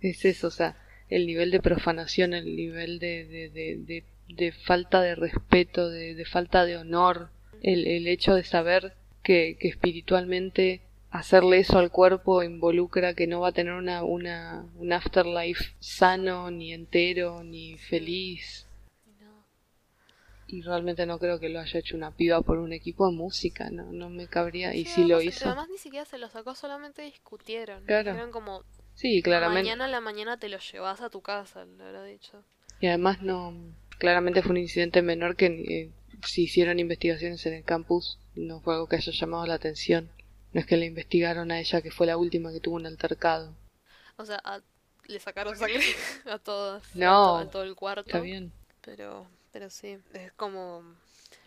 Es eso, o sea, el nivel de profanación, el nivel de, de, de, de, falta de respeto, de, de falta de honor, el, el hecho de saber que, que espiritualmente hacerle eso al cuerpo involucra que no va a tener una, una, un afterlife sano, ni entero, ni feliz. Y realmente no creo que lo haya hecho una piba por un equipo de música, no, no me cabría. Y si lo además- hizo, Además ni siquiera se lo sacó, solamente discutieron. Claro. Dijeron como, Sí, claramente. Mañana a la mañana te lo llevas a tu casa, le habrá dicho. Y además no, claramente fue un incidente menor que eh, si hicieron investigaciones en el campus no fue algo que haya llamado la atención. No es que le investigaron a ella que fue la última que tuvo un altercado. O sea, a- le sacaron sangre <laughs> a todas. No, a todo el cuarto. Está bien. Pero, pero sí, es como...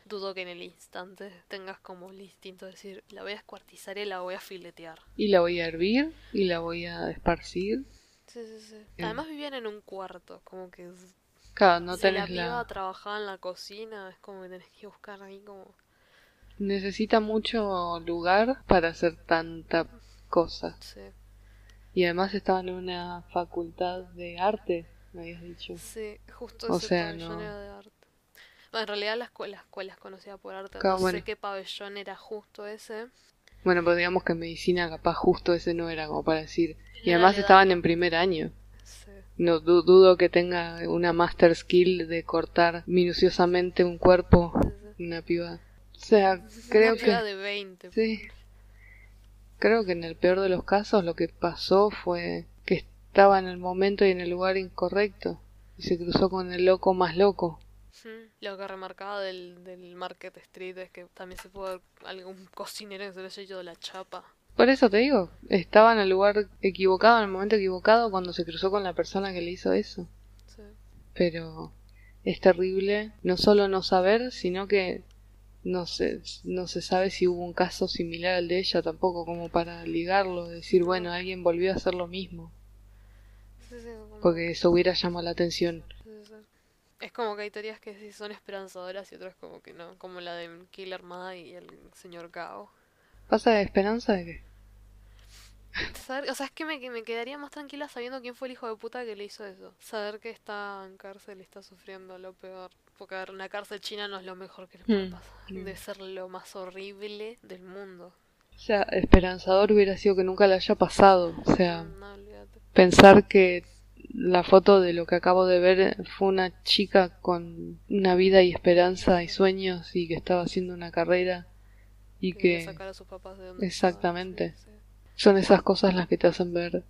Dudo que en el instante tengas como el instinto de decir, la voy a escuartizar y la voy a filetear. Y la voy a hervir y la voy a esparcir. Sí, sí, sí. Bien. Además vivían en un cuarto, como que Claro, no si la tenés piba la... trabajaba en la cocina, es como que tenés que buscar ahí como... Necesita mucho lugar para hacer tanta cosa. Sí, Y además estaban en una facultad de arte, me habías dicho. sí justo O ese sea, pabellón no. era de arte. En realidad la escuela, la escuela es conocida por arte, Claro, no bueno. sé qué pabellón era justo ese. Bueno, pero digamos que en medicina capaz justo ese no era como para decir. Y además estaban en primer año. Sí. No du- dudo que tenga una master skill de cortar minuciosamente un cuerpo sí, una piba. O sea, creo Una piba que de 20. sí. Creo que en el peor de los casos lo que pasó fue que estaba en el momento y en el lugar incorrecto y se cruzó con el loco más loco. Lo que remarcaba del, del Market Street es que también se puede ver algún cocinero que se le haya ido la chapa. Por eso te digo, estaba en el lugar equivocado, en el momento equivocado cuando se cruzó con la persona que le hizo eso. Sí. Pero es terrible no solo no saber, sino que no se, no se sabe si hubo un caso similar al de ella tampoco, como para ligarlo, decir, bueno, alguien volvió a hacer lo mismo, Sí, sí, como- porque eso hubiera llamado la atención. Es como que hay teorías que sí son esperanzadoras y otras como que no, como la de Killer Ma y el señor Gao. ¿Pasa de esperanza de que? Saber- o sea, es que me, me quedaría más tranquila sabiendo quién fue el hijo de puta que le hizo eso. Saber que está en cárcel y está sufriendo lo peor. Porque a ver, una cárcel china no es lo mejor que le puede Mm, pasar. mm. Debe ser lo más horrible del mundo. O sea, esperanzador hubiera sido que nunca le haya pasado. O sea, No, pensar que la foto de lo que acabo de ver fue una chica con una vida y esperanza y sueños y que estaba haciendo una carrera y que sacar a sus papás de donde Exactamente. sí, son esas cosas las que te hacen ver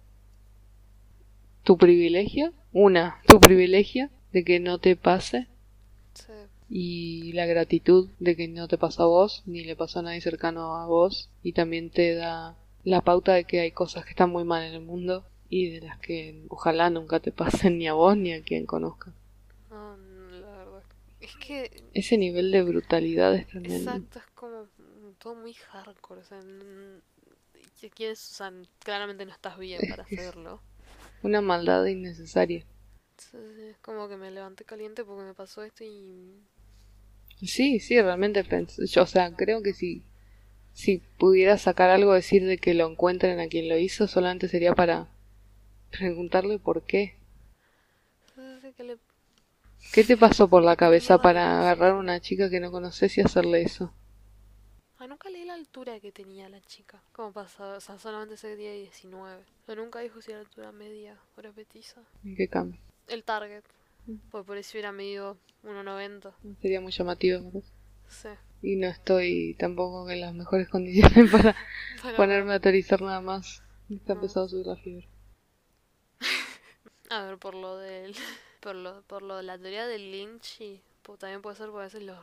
tu privilegio, una, tu privilegio de que no te pase sí. Y la gratitud de que no te pasó a vos ni le pasó a nadie cercano a vos y también te da la pauta de que hay cosas que están muy mal en el mundo y de las que ojalá nunca te pasen ni a vos ni a quien conozca. No, no, la verdad. Es que, Ese nivel de brutalidad es tremendo. exacto, es como todo muy hardcore. O sea, quieres, o sea, claramente no estás bien para <laughs> hacerlo. Una maldad innecesaria. Es como que me levanté caliente porque me pasó esto y Sí, sí, realmente pensé, yo, o sea, creo que si, si pudiera sacar algo, decir de que lo encuentren a quien lo hizo, solamente sería para preguntarle por qué. ¿Qué te pasó por la cabeza para agarrar a una chica que no conoces y hacerle eso? Ah, nunca leí la altura que tenía la chica. ¿Cómo pasaba? O sea, solamente ese día 19. Pero nunca dijo si era altura media o era petiza. ¿En qué cambio? El target. Pues por eso hubiera medido 1,90. Sería muy llamativo. ¿no? Sí. Y no estoy tampoco en las mejores condiciones <laughs> para Para- ponerme a aterrizar nada más. Está No. empezando a subir la fiebre. A ver, por lo del... <laughs> Por lo, por lo de la teoría del lynch y... pues, también puede ser porque a veces los,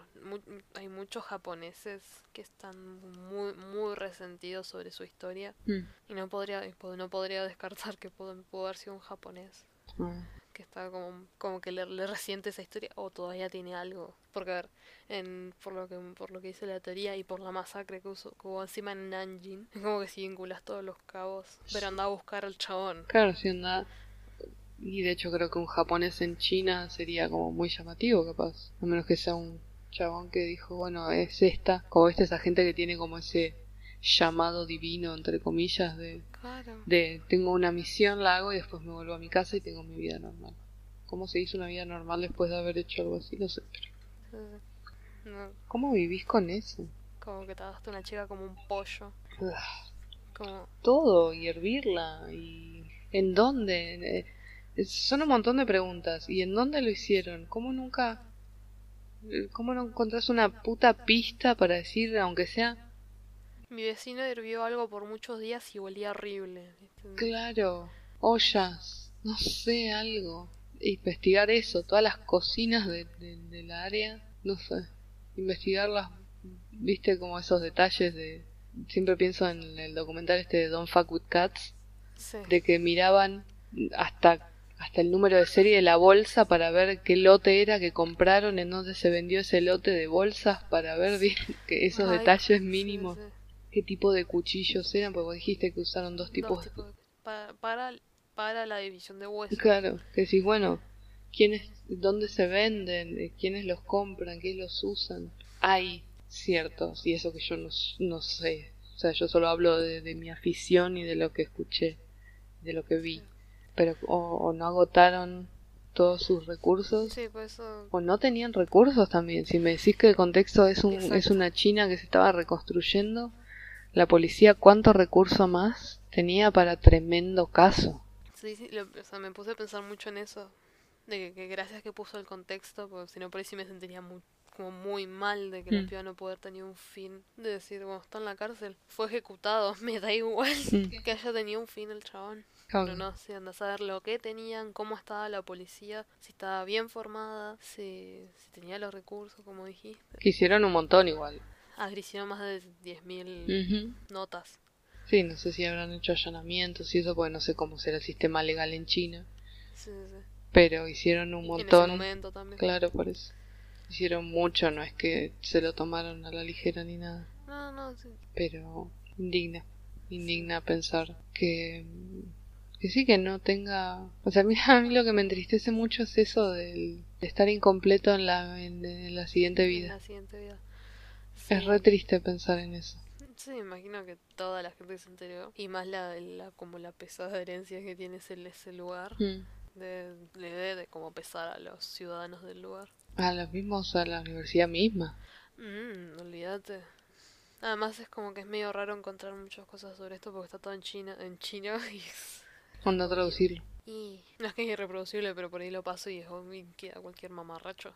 hay muchos japoneses que están muy, muy resentidos sobre su historia. Mm. Y no podría, po- no podría descartar que pudo, pudo haber sido un japonés. Ah, que está como, como que le, le resiente esa historia o todavía tiene algo. Porque a ver, en, por lo que por lo que dice la teoría y por la masacre que, hubo- que hubo encima en Nanjing, es <laughs> como que si vinculas todos los cabos. Pero anda a buscar al chabón. Claro, si anda. Y de hecho creo que un japonés en China sería como muy llamativo, capaz. A menos que sea un chabón que dijo, bueno, es esta, como esta esa gente que tiene como ese llamado divino, entre comillas, de, Claro. de tengo una misión, la hago y después me vuelvo a mi casa y tengo mi vida normal. ¿Cómo se hizo una vida normal después de haber hecho algo así? No sé. pero No, ¿Cómo vivís con eso? como que te agaste una chica como un pollo. Como, todo y hervirla y en dónde son un montón de preguntas y en dónde lo hicieron cómo nunca eh, cómo no encontrás una puta pista para decir aunque sea mi vecino hirvió algo por muchos días y olía horrible. claro ollas, no sé, algo. Investigar eso, todas las cocinas de, del área, no sé. Investigarlas, viste como esos detalles de... Siempre pienso en el documental este de Don't Fuck With Cats, de que miraban hasta hasta el número de serie de la bolsa para ver qué lote era que compraron, en dónde se vendió ese lote de bolsas, para ver <laughs> que esos detalles mínimos, qué tipo de cuchillos eran, porque vos dijiste que usaron dos tipos, para, para, la división de huesos. Claro, que decís, bueno, ¿quiénes, dónde se venden, eh, quiénes los compran, quiénes los usan. Hay ciertos, y eso que yo no, no sé, o sea, yo solo hablo de, de mi afición y de lo que escuché, de lo que vi pero o, no agotaron todos sus recursos. O no tenían recursos también. Si me decís que el contexto es un es una China que se estaba reconstruyendo la policía cuánto recurso más tenía para tremendo caso sí sí o sea, me puse a pensar mucho en eso de que, gracias que puso el contexto porque si no por ahí sí me sentiría muy como muy mal de que la mm. piba no poder tener un fin de decir bueno está en la cárcel fue ejecutado <laughs> me da igual mm. que haya tenido un fin el chabón pero no, si anda a saber lo que tenían, cómo estaba la policía, si estaba bien formada, si, si tenía los recursos, como dijiste. Hicieron un montón igual. Hicieron más de 10.000 notas. Sí, no sé si habrán hecho allanamientos y eso, porque no sé cómo será el sistema legal en China. Sí, sí. Pero hicieron un montón. En ese momento también. Claro, por eso. Hicieron mucho, no es que se lo tomaron a la ligera ni nada. No, no, sí. Pero indigna, indigna pensar que que sí, que no tenga... O sea, <laughs> a mí, lo que me entristece mucho es eso del, de estar incompleto en la, en, la siguiente vida. En la siguiente vida. Es re triste pensar en eso. Sí, imagino que toda la gente se enteró. Y más la, la como la pesada herencia que tiene ese, ese lugar. Mm. De, le debe de como pesar a los ciudadanos del lugar. A los mismos, a la universidad misma. Mm, olvídate. Además es como que es medio raro encontrar muchas cosas sobre esto porque está todo en China, en chino <laughs> y ¿Cuándo traducirlo? Y no es que es irreproducible, pero por ahí lo paso y, es, y queda cualquier mamarracho.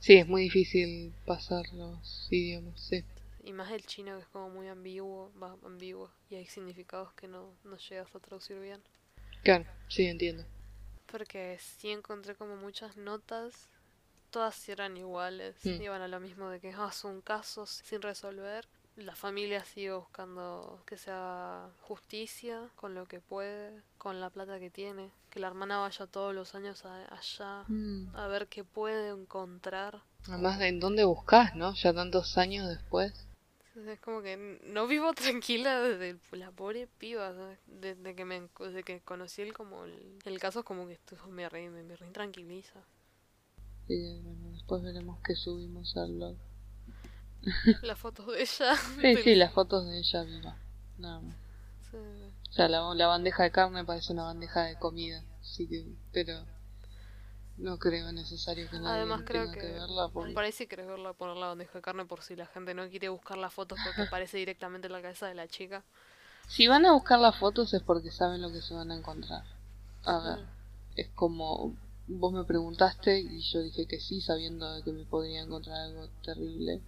Sí, es muy difícil pasar los idiomas, sí. Y más el chino que es como muy ambiguo, va ambiguo, y hay significados que no, no llegas a traducir bien. Claro, sí, entiendo. Porque sí encontré como muchas notas, todas eran iguales, mm. iban a lo mismo de que ah, es un caso sin resolver, la familia sigue buscando que sea justicia con lo que puede, con la plata que tiene, que la hermana vaya todos los años allá mm. a ver qué puede encontrar. Además, ¿en dónde buscas, no? Ya tantos años después. Es como que no vivo <laughs> tranquila desde la pobre piba, desde que me desde que conocí el como el, caso es como que esto me re, me, me tranquiliza. Y bueno, después veremos qué subimos al blog. Las fotos de ella. <laughs> Sí, sí, las fotos de ella viva. Nada más. O sea, la, la, bandeja de carne parece una bandeja de comida. Sí que, pero no creo necesario que nadie Además, creo que, verla. Por... Parece que verla poner la bandeja de carne por si la gente no quiere buscar las fotos porque <laughs> aparece directamente en la cabeza de la chica. Si van a buscar las fotos es porque saben lo que se van a encontrar. A ver, mm. es como vos me preguntaste y yo dije que sí, sabiendo que me podría encontrar algo terrible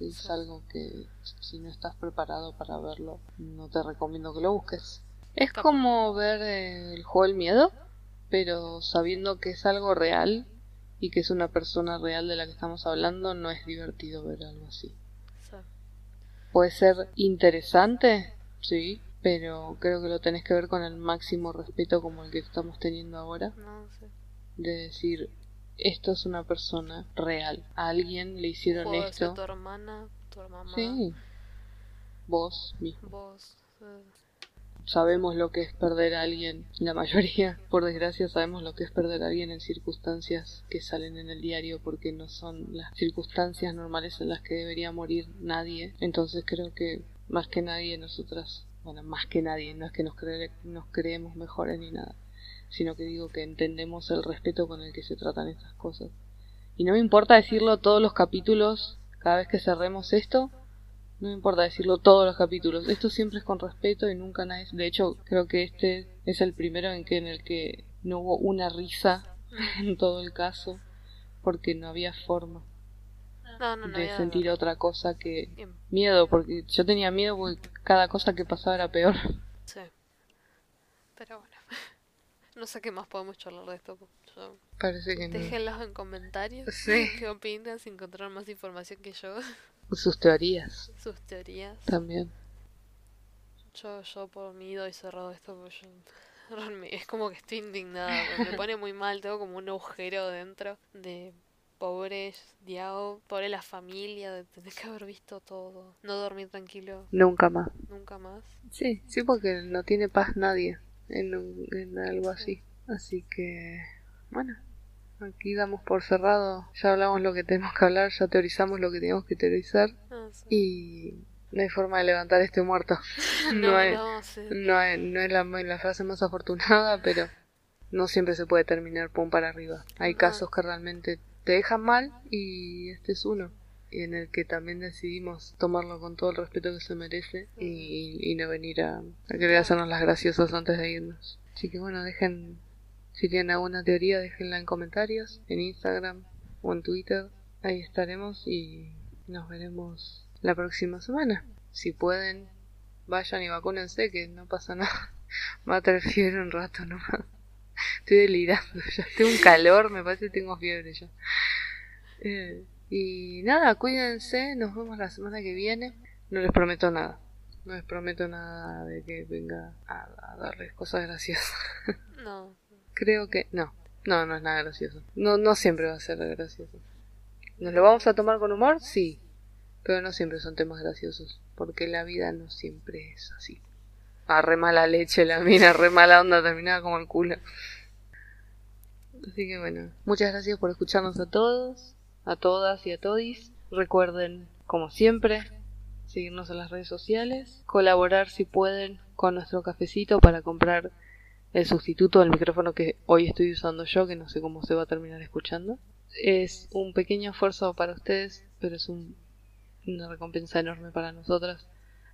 es algo que si no estás preparado para verlo, no te recomiendo que lo busques. Es como ver eh, el juego del miedo, pero sabiendo que es algo real y que es una persona real de la que estamos hablando, no es divertido ver algo así. Puede ser interesante, sí, pero creo que lo tenés que ver con el máximo respeto como el que estamos teniendo ahora. De decir, esto es una persona real. A alguien le hicieron esto. tu hermana, tu mamá. Sí. Vos mismo. Vos. Sabemos lo que es perder a alguien. La mayoría, por desgracia, sabemos lo que es perder a alguien en circunstancias que salen en el diario porque no son las circunstancias normales en las que debería morir nadie. Entonces creo que más que nadie nosotras, bueno, más que nadie, no es que nos, nos creemos mejores ni nada sino que digo que entendemos el respeto con el que se tratan estas cosas. Y no me importa decirlo todos los capítulos, cada vez que cerremos esto, no me importa decirlo todos los capítulos. Esto siempre es con respeto y nunca nadie. De hecho, creo que este es el primero en que en el que no hubo una risa <laughs> en todo el caso, porque no había forma de sentir otra cosa que miedo, porque yo tenía miedo porque cada cosa que pasaba era peor. Sí. Pero bueno. No sé qué más podemos charlar de esto. Yo... Parece que no. Déjenlos en comentarios. Sí. <laughs> ¿Qué opinan? Si encontraron más información que yo. <laughs> Sus teorías Sus teorías. también. Yo, yo por mí doy cerrado esto porque yo <laughs> es como que estoy indignada, porque me pone muy mal, tengo como un agujero dentro de pobre Diao, pobre la familia, de tener que haber visto todo, no dormir tranquilo Nunca más. nunca más. Sí, sí, porque no tiene paz nadie en, un- en algo así. Así que, bueno, aquí damos por cerrado. Ya hablamos lo que tenemos que hablar, ya teorizamos lo que teníamos que teorizar. Ah, sí. Y no hay forma de levantar este muerto. <laughs> no, no hay- no, sí. No es, no es la, la frase más afortunada, pero no siempre se puede terminar pum para arriba. Hay No. casos que realmente te dejan mal y este es uno. Y en el que también decidimos tomarlo con todo el respeto que se merece y, no venir a, a querer hacernos las graciosas antes de irnos. Así que bueno, dejen, si tienen alguna teoría, déjenla en comentarios, en Instagram o en Twitter. Ahí estaremos y nos veremos la próxima semana. Si pueden, vayan y vacúnense, que no pasa nada. <laughs> Va a tener fiebre un rato nomás. <laughs> Estoy delirando, ya tengo un calor, me parece que tengo fiebre ya. Eh, y nada, cuídense, nos vemos la semana que viene. No les prometo nada, no les prometo nada de que venga a, a darles cosas graciosas. <laughs> No, Creo que no, no, no es nada gracioso. No, no siempre va a ser gracioso. ¿Nos lo vamos a tomar con humor? Sí, pero no siempre son temas graciosos, porque la vida no siempre es así. Ah, re mala leche la mina, re mala onda, terminada como el culo. Así que bueno, muchas gracias por escucharnos a todos, a todas y a todis. Recuerden, como siempre, seguirnos en las redes sociales, colaborar si pueden con nuestro cafecito para comprar el sustituto del micrófono que hoy estoy usando yo, que no sé cómo se va a terminar escuchando. Es un pequeño esfuerzo para ustedes, pero es un- una recompensa enorme para nosotras.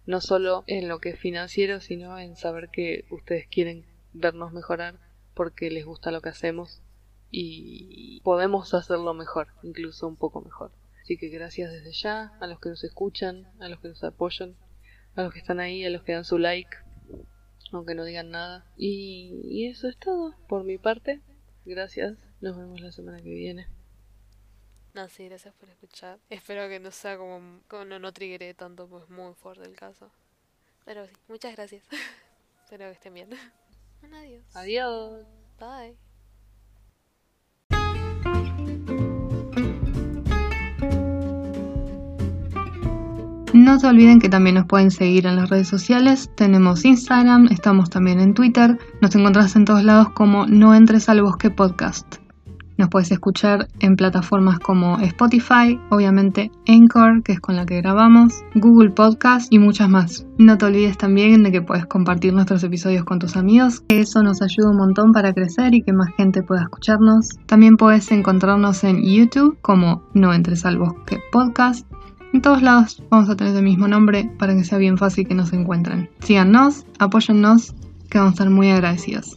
No solo en lo que es financiero, sino en saber que ustedes quieren vernos mejorar porque les gusta lo que hacemos y podemos hacerlo mejor, incluso un poco mejor. Así que gracias desde ya a los que nos escuchan, a los que nos apoyan, a los que están ahí, a los que dan su like, aunque no digan nada. Y, y eso es todo por mi parte. Gracias. Nos vemos la semana que viene. no, sí, gracias por escuchar. Espero que no sea como, como no, no triggeré tanto, pues muy fuerte el caso. Pero sí, muchas gracias. <laughs> Espero que estén bien. <laughs> Adiós. Adiós. Bye. No se olviden que también nos pueden seguir en las redes sociales. Tenemos Instagram, estamos también en Twitter. Nos encontrás en todos lados como No entres al bosque podcast. Nos puedes escuchar en plataformas como Spotify, obviamente Anchor, que es con la que grabamos, Google Podcast y muchas más. No te olvides también de que puedes compartir nuestros episodios con tus amigos, que eso nos ayuda un montón para crecer y que más gente pueda escucharnos. También puedes encontrarnos en YouTube como No entres al bosque podcast en todos lados vamos a tener el mismo nombre para que sea bien fácil que nos encuentren. Síganos, apóyennos, que vamos a estar muy agradecidos.